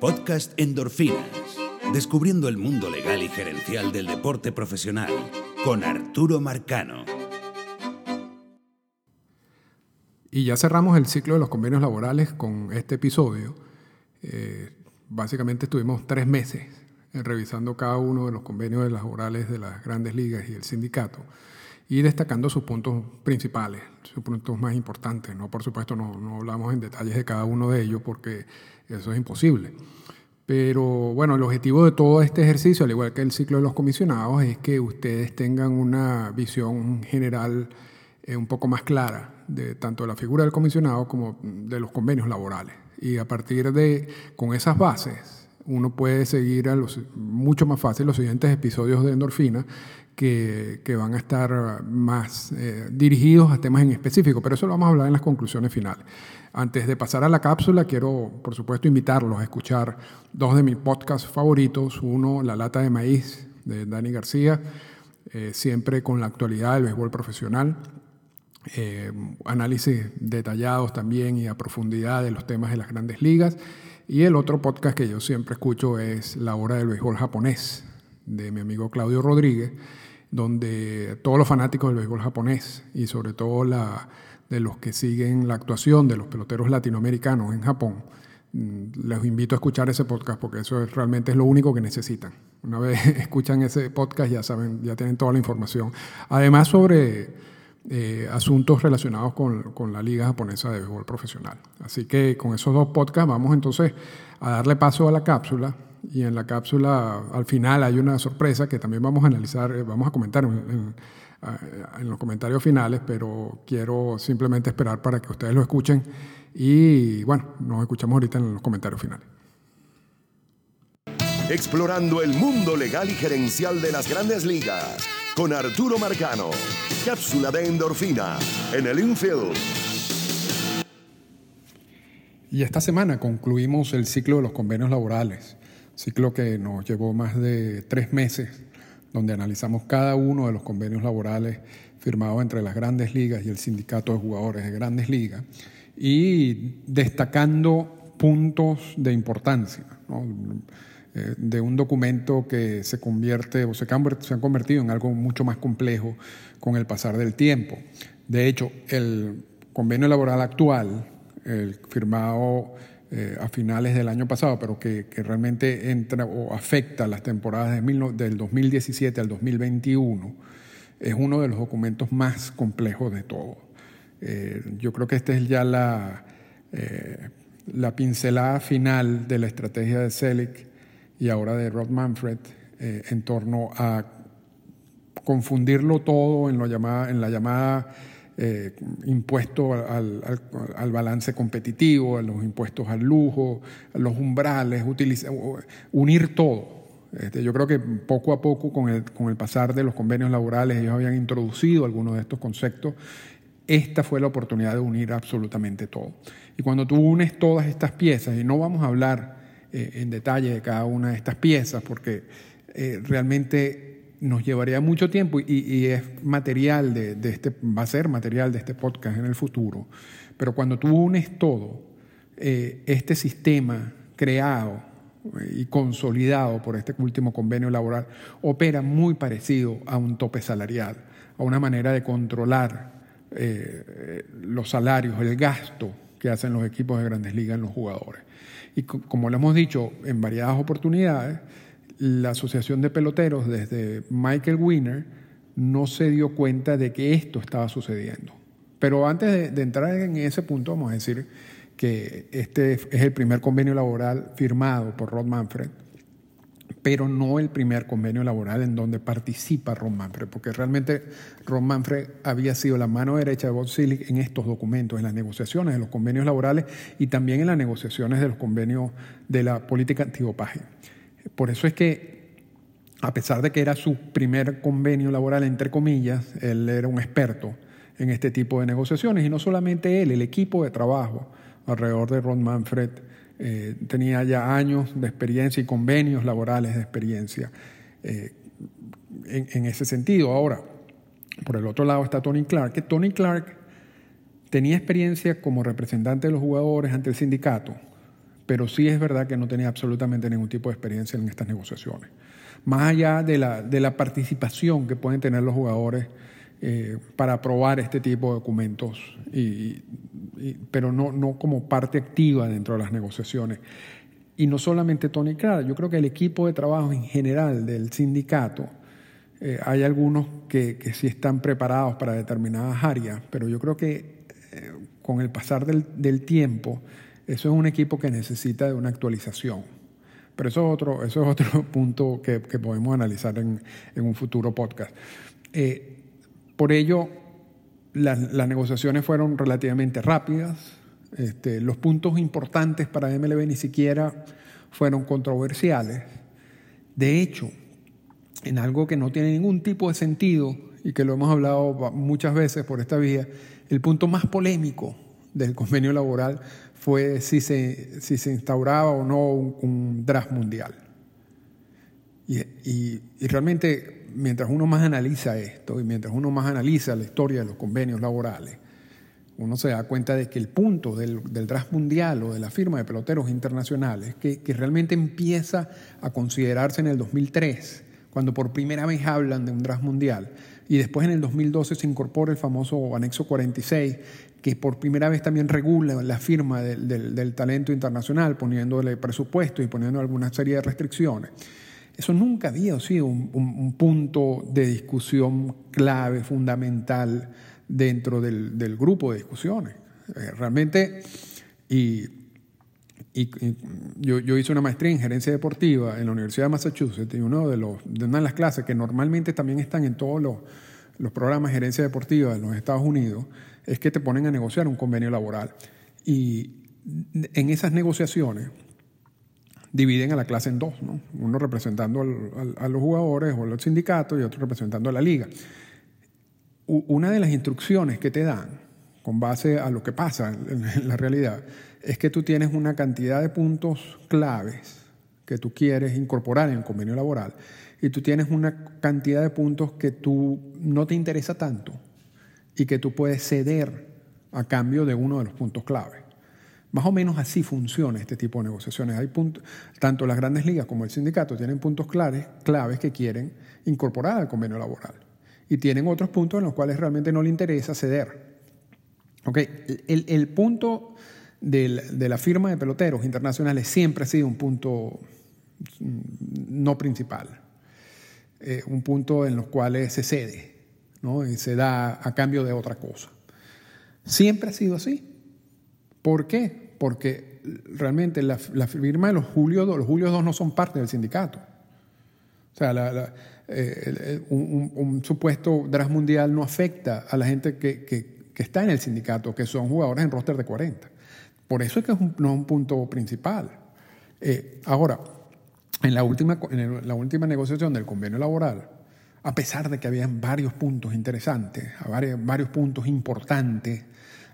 Podcast Endorfinas. Descubriendo el mundo legal y gerencial del deporte profesional con Arturo Marcano. Y ya cerramos el ciclo de los convenios laborales con este episodio. Eh, básicamente estuvimos tres meses revisando cada uno de los convenios laborales de las grandes ligas y el sindicato y destacando sus puntos principales, sus puntos más importantes. No, por supuesto, no, no hablamos en detalles de cada uno de ellos porque eso es imposible. Pero bueno, el objetivo de todo este ejercicio, al igual que el ciclo de los comisionados, es que ustedes tengan una visión general eh, un poco más clara de tanto de la figura del comisionado como de los convenios laborales. Y a partir de, con esas bases, uno puede seguir a los, mucho más fácil los siguientes episodios de Endorfina que, que van a estar más eh, dirigidos a temas en específico, pero eso lo vamos a hablar en las conclusiones finales. Antes de pasar a la cápsula, quiero, por supuesto, invitarlos a escuchar dos de mis podcasts favoritos. Uno, La Lata de Maíz, de Dani García, eh, siempre con la actualidad del béisbol profesional. Eh, análisis detallados también y a profundidad de los temas de las grandes ligas. Y el otro podcast que yo siempre escucho es La Hora del Béisbol Japonés, de mi amigo Claudio Rodríguez, donde todos los fanáticos del béisbol japonés y sobre todo la, de los que siguen la actuación de los peloteros latinoamericanos en Japón, mm, les invito a escuchar ese podcast porque eso es, realmente es lo único que necesitan. Una vez escuchan ese podcast ya saben, ya tienen toda la información. Además sobre eh, asuntos relacionados con, con, la Liga Japonesa de Béisbol Profesional. Así que con esos dos podcasts vamos entonces a darle paso a la cápsula. Y en la cápsula al final hay una sorpresa que también vamos a analizar, eh, vamos a comentar en, en los comentarios finales, pero quiero simplemente esperar para que ustedes lo escuchen. Y bueno, nos escuchamos ahorita en los comentarios finales. Explorando el mundo legal y gerencial de las grandes ligas con Arturo Marcano. Cápsula de endorfina en el infield. Y esta semana concluimos el ciclo de los convenios laborales, ciclo que nos llevó más de tres meses, donde analizamos cada uno de los convenios laborales firmados entre las grandes ligas y el sindicato de jugadores de grandes ligas, y destacando puntos de importancia. Eh, de un documento que se convierte o se, se han convertido en algo mucho más complejo con el pasar del tiempo. De hecho, el convenio laboral actual, el firmado eh, a finales del año pasado, pero que, realmente entra o afecta las temporadas de del 2017 al 2021, es uno de los documentos más complejos de todo. Eh, yo creo que esta es ya la, la pincelada final de la estrategia de CELIC y ahora de Rod Manfred eh, en torno a confundirlo todo en, lo llamada, en la llamada eh, impuesto al, al, balance competitivo, a los impuestos al lujo, a los umbrales, unir todo. Este, yo creo que poco a poco, con el, con el pasar de los convenios laborales, ellos habían introducido algunos de estos conceptos. Esta fue la oportunidad de unir absolutamente todo. Y cuando tú unes todas estas piezas, y no vamos a hablar eh, en detalle de cada una de estas piezas, porque eh, realmente nos llevaría mucho tiempo y, es material de, este, va a ser material de este podcast en el futuro. Pero cuando tú unes todo, eh, este sistema creado y consolidado por este último convenio laboral opera muy parecido a un tope salarial, a una manera de controlar los salarios, el gasto que hacen los equipos de grandes ligas en los jugadores. Y como lo hemos dicho en variadas oportunidades, la Asociación de Peloteros, desde Michael Winner, no se dio cuenta de que esto estaba sucediendo. Pero antes de, entrar en ese punto, vamos a decir que este es el primer convenio laboral firmado por Rod Manfred pero no el primer convenio laboral en donde participa Ron Manfred, porque realmente Ron Manfred había sido la mano derecha de Bob Silic en estos documentos, en las negociaciones de los convenios laborales y también en las negociaciones de los convenios de la política antidopaje. Por eso es que, a pesar de que era su primer convenio laboral, entre comillas, él era un experto en este tipo de negociaciones y no solamente él, el equipo de trabajo alrededor de Ron Manfred eh, tenía ya años de experiencia y convenios laborales de experiencia eh, en, ese sentido. Ahora, por el otro lado está Tony Clark, que Tony Clark tenía experiencia como representante de los jugadores ante el sindicato, pero sí es verdad que no tenía absolutamente ningún tipo de experiencia en estas negociaciones. Más allá de la, de la participación que pueden tener los jugadores eh, para aprobar este tipo de documentos, y, pero no, no como parte activa dentro de las negociaciones. Y no solamente Tony Clara, yo creo que el equipo de trabajo en general del sindicato, eh, hay algunos que, que, sí están preparados para determinadas áreas, pero yo creo que eh, con el pasar del, del tiempo, eso es un equipo que necesita de una actualización. Pero eso es otro, eso es otro punto que, podemos analizar en, en, un futuro podcast. Eh, por ello, las, las, negociaciones fueron relativamente rápidas. Este, los puntos importantes para MLB ni siquiera fueron controversiales. De hecho, en algo que no tiene ningún tipo de sentido y que lo hemos hablado muchas veces por esta vía, el punto más polémico del convenio laboral fue si se, si se instauraba o no un, un draft mundial. Y, y, realmente, mientras uno más analiza esto y mientras uno más analiza la historia de los convenios laborales, uno se da cuenta de que el punto del, del draft mundial o de la firma de peloteros internacionales, que, que realmente empieza a considerarse en el 2003, cuando por primera vez hablan de un draft mundial, y después en el 2012 se incorpora el famoso anexo 46, que por primera vez también regula la firma del, del, talento internacional, poniéndole presupuesto y poniendo alguna serie de restricciones. Eso nunca había sido un, un, un punto de discusión clave, fundamental dentro del, del grupo de discusiones. Eh, realmente, y, yo, hice una maestría en gerencia deportiva en la Universidad de Massachusetts y uno de, una de las clases que normalmente también están en todos los, programas de gerencia deportiva de los Estados Unidos es que te ponen a negociar un convenio laboral. Y en esas negociaciones dividen a la clase en dos, ¿no? uno representando a los jugadores o los sindicatos y otro representando a la liga. Una de las instrucciones que te dan, con base a lo que pasa en la realidad, es que tú tienes una cantidad de puntos claves que tú quieres incorporar en el convenio laboral y tú tienes una cantidad de puntos que tú no te interesa tanto y que tú puedes ceder a cambio de uno de los puntos clave. Más o menos así funciona este tipo de negociaciones. Tanto las grandes ligas como el sindicato tienen puntos claves, claves que quieren incorporar al convenio laboral y tienen otros puntos en los cuales realmente no le interesa ceder. Okay. El, el punto de la firma de peloteros internacionales siempre ha sido un punto no principal, eh, un punto en los cuales se cede ¿no? y se da a cambio de otra cosa. Siempre ha sido así. ¿Por qué? Porque realmente la, firma de los Julio II, los Julio II no son parte del sindicato. O sea, eh, un, supuesto draft mundial no afecta a la gente que, que, está en el sindicato, que son jugadores en roster de 40. Por eso es que es un, no es un punto principal. Eh, ahora, en la, última, en la última negociación del convenio laboral, a pesar de que había varios puntos interesantes, varios, varios puntos importantes,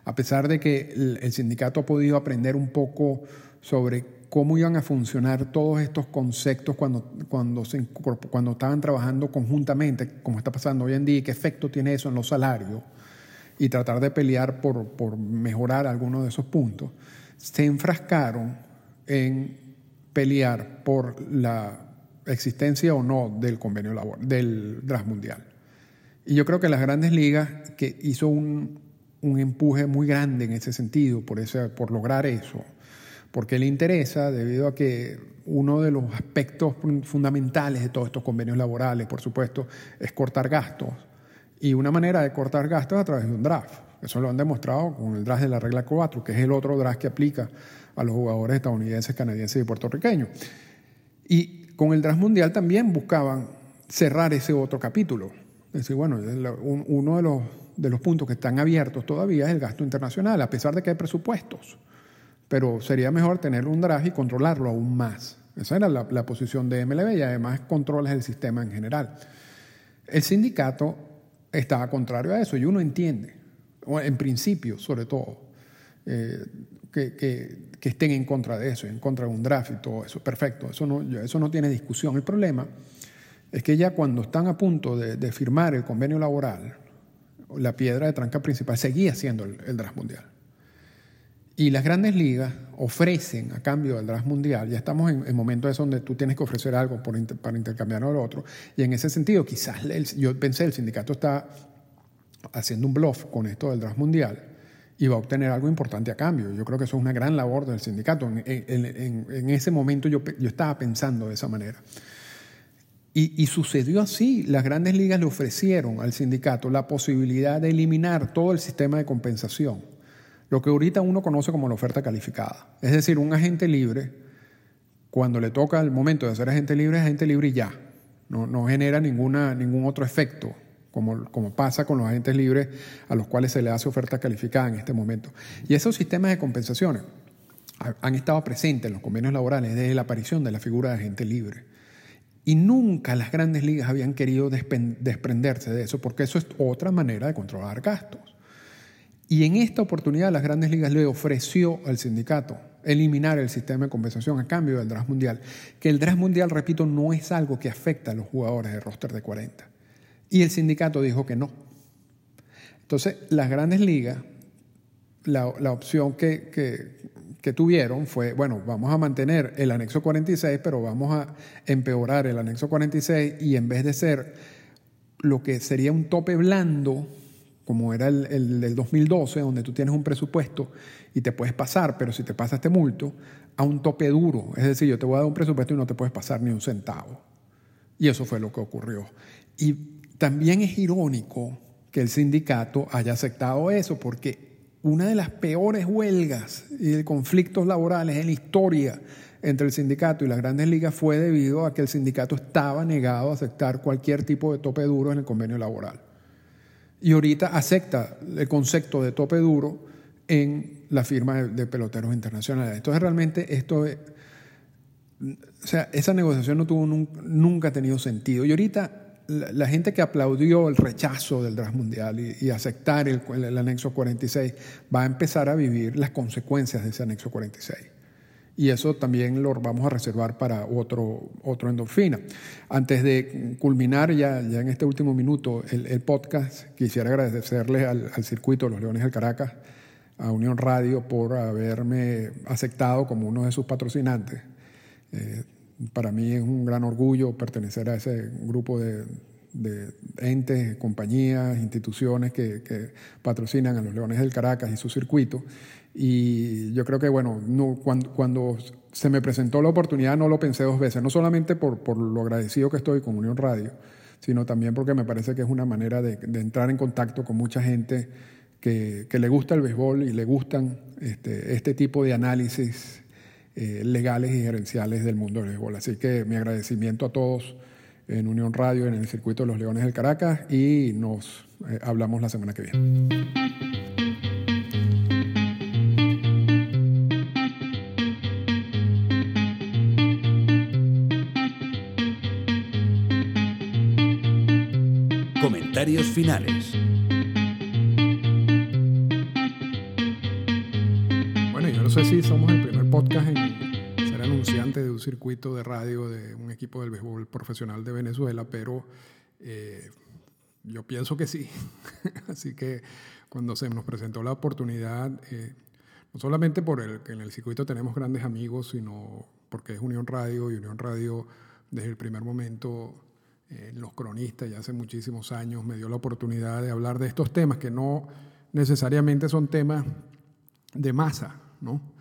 a pesar de que el, sindicato ha podido aprender un poco sobre cómo iban a funcionar todos estos conceptos cuando, cuando, cuando estaban trabajando conjuntamente, como está pasando hoy en día, y qué efecto tiene eso en los salarios, y tratar de pelear por, por mejorar algunos de esos puntos, se enfrascaron en pelear por la existencia o no del convenio laboral, del draft mundial. Y yo creo que las grandes ligas que hizo un, un empuje muy grande en ese sentido, por, ese, por lograr eso, porque le interesa debido a que uno de los aspectos fundamentales de todos estos convenios laborales, por supuesto, es cortar gastos. Y una manera de cortar gastos a través de un draft. Eso lo han demostrado con el draft de la regla 4, que es el otro draft que aplica a los jugadores estadounidenses, canadienses y puertorriqueños. Y con el draft mundial también buscaban cerrar ese otro capítulo. Es decir, bueno, uno de los, de los puntos que están abiertos todavía es el gasto internacional, a pesar de que hay presupuestos. Pero sería mejor tener un draft y controlarlo aún más. Esa era la, la posición de MLB y además controlas el sistema en general. El sindicato estaba contrario a eso y uno entiende, en principio sobre todo, eh, que, que, estén en contra de eso, en contra de un draft y todo eso. Perfecto, eso no, eso no tiene discusión. El problema es que ya cuando están a punto de, de firmar el convenio laboral, la piedra de tranca principal seguía siendo el, el draft mundial. Y las grandes ligas ofrecen a cambio del draft mundial, ya estamos en, en momentos donde tú tienes que ofrecer algo por para intercambiar lo otro, y en ese sentido quizás yo pensé el sindicato está haciendo un bluff con esto del draft mundial y va a obtener algo importante a cambio. Yo creo que eso es una gran labor del sindicato. En, en, en ese momento yo, yo, estaba pensando de esa manera. Y, y, sucedió así. Las grandes ligas le ofrecieron al sindicato la posibilidad de eliminar todo el sistema de compensación lo que ahorita uno conoce como la oferta calificada. Es decir, un agente libre, cuando le toca el momento de ser agente libre, es agente libre y ya. No, no genera ninguna, ningún otro efecto, como, como pasa con los agentes libres a los cuales se le hace oferta calificada en este momento. Y esos sistemas de compensaciones han estado presentes en los convenios laborales desde la aparición de la figura de agente libre. Y nunca las grandes ligas habían querido desprenderse de eso, porque eso es otra manera de controlar gastos. Y en esta oportunidad las grandes ligas le ofreció al sindicato eliminar el sistema de compensación a cambio del draft mundial, que el draft mundial, repito, no es algo que afecta a los jugadores de roster de 40. Y el sindicato dijo que no. Entonces, las grandes ligas, la, opción que, que, tuvieron fue, bueno, vamos a mantener el anexo 46, pero vamos a empeorar el anexo 46 y en vez de ser lo que sería un tope blando, como era el, del 2012, donde tú tienes un presupuesto y te puedes pasar, pero si te pasas te multo, a un tope duro. Es decir, yo te voy a dar un presupuesto y no te puedes pasar ni un centavo. Y eso fue lo que ocurrió. Y también es irónico que el sindicato haya aceptado eso, porque una de las peores huelgas y conflictos laborales en la historia entre el sindicato y las grandes ligas fue debido a que el sindicato estaba negado a aceptar cualquier tipo de tope duro en el convenio laboral y ahorita acepta el concepto de tope duro en la firma de, peloteros internacionales. Entonces realmente esto, o sea, esa negociación no tuvo nunca, ha tenido sentido. Y ahorita la, gente que aplaudió el rechazo del draft mundial y, aceptar el, el, anexo 46 va a empezar a vivir las consecuencias de ese anexo 46 y eso también lo vamos a reservar para otro, otro endorfina. Antes de culminar ya, ya en este último minuto el, podcast, quisiera agradecerle al, circuito de los Leones del Caracas, a Unión Radio, por haberme aceptado como uno de sus patrocinantes. Eh, para mí es un gran orgullo pertenecer a ese grupo de, de entes, compañías, instituciones que, que, patrocinan a los Leones del Caracas y su circuito. Y yo creo que, bueno, no, cuando, cuando, se me presentó la oportunidad no lo pensé dos veces, no solamente por, por, lo agradecido que estoy con Unión Radio, sino también porque me parece que es una manera de, de entrar en contacto con mucha gente que, que, le gusta el béisbol y le gustan este, este tipo de análisis eh, legales y gerenciales del mundo del béisbol. Así que mi agradecimiento a todos en Unión Radio, en el circuito de los Leones del Caracas y nos eh, hablamos la semana que viene. Comentarios finales. Bueno, yo no sé si somos el primer podcast en anunciante de un circuito de radio de un equipo del béisbol profesional de Venezuela, pero eh, yo pienso que sí. Así que cuando se nos presentó la oportunidad, eh, no solamente por el que en el circuito tenemos grandes amigos, sino porque es Unión Radio y Unión Radio desde el primer momento, eh, los cronistas ya hace muchísimos años me dio la oportunidad de hablar de estos temas que no necesariamente son temas de masa, ¿no?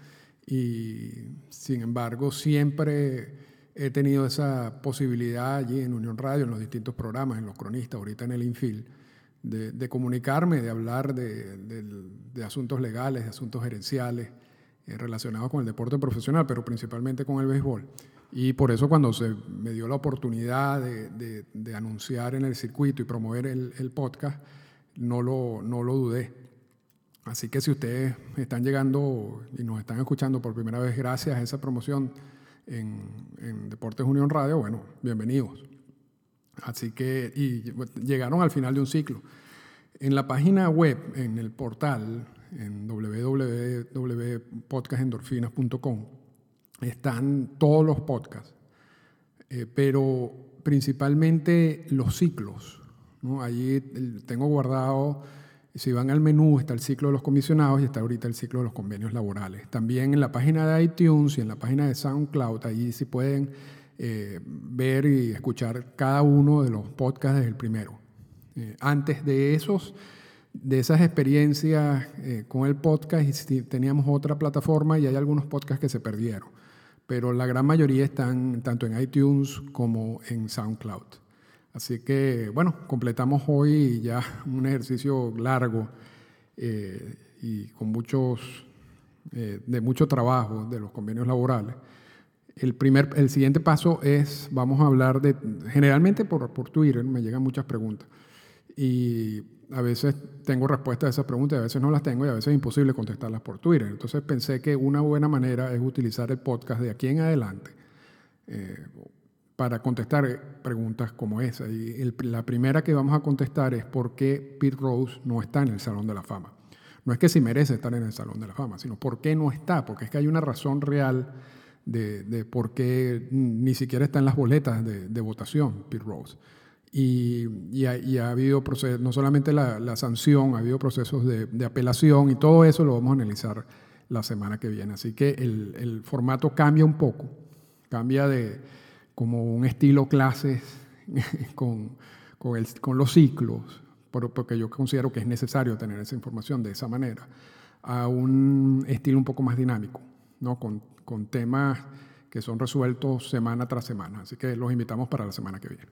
y sin embargo siempre he tenido esa posibilidad allí en Unión Radio, en los distintos programas, en los cronistas, ahorita en el Infil, de, comunicarme, de hablar de, asuntos legales, de asuntos gerenciales eh, relacionados con el deporte profesional, pero principalmente con el béisbol. Y por eso cuando se me dio la oportunidad de, anunciar en el circuito y promover el, el podcast, no lo, no lo dudé Así que si ustedes están llegando y nos están escuchando por primera vez gracias a esa promoción en, Deportes Unión Radio, bueno, bienvenidos. Así que, y llegaron al final de un ciclo. En la página web, en el portal, en www.podcastendorfinas.com, están todos los podcasts, eh, pero principalmente los ciclos. Allí tengo guardado Si van al menú está el ciclo de los comisionados y está ahorita el ciclo de los convenios laborales. También en la página de iTunes y en la página de SoundCloud, allí sí pueden eh, ver y escuchar cada uno de los podcasts desde el primero. Eh, antes de esos, de esas experiencias con el podcast, teníamos otra plataforma y hay algunos podcasts que se perdieron, pero la gran mayoría están tanto en iTunes como en SoundCloud. Así que, bueno, completamos hoy ya un ejercicio largo eh, y con muchos, eh, de mucho trabajo de los convenios laborales. El, primer, el siguiente paso es, vamos a hablar de, generalmente por, por Twitter, me llegan muchas preguntas. Y a veces tengo respuestas a esas preguntas a veces no las tengo y a veces es imposible contestarlas por Twitter. Entonces pensé que una buena manera es utilizar el podcast de aquí en adelante. Eh, para contestar preguntas como esa. Y la primera que vamos a contestar es por qué Pete Rose no está en el Salón de la Fama. No es que si merece estar en el Salón de la Fama, sino por qué no está, porque es que hay una razón real de, por qué ni siquiera está en las boletas de, votación Pete Rose. Y, ha, habido procesos, no solamente la, sanción, ha habido procesos de, apelación y todo eso lo vamos a analizar la semana que viene. Así que el, el formato cambia un poco, cambia de como un estilo clases con, con, los ciclos, porque yo considero que es necesario tener esa información de esa manera, a un estilo un poco más dinámico, ¿no? con, con temas que son resueltos semana tras semana. Así que los invitamos para la semana que viene.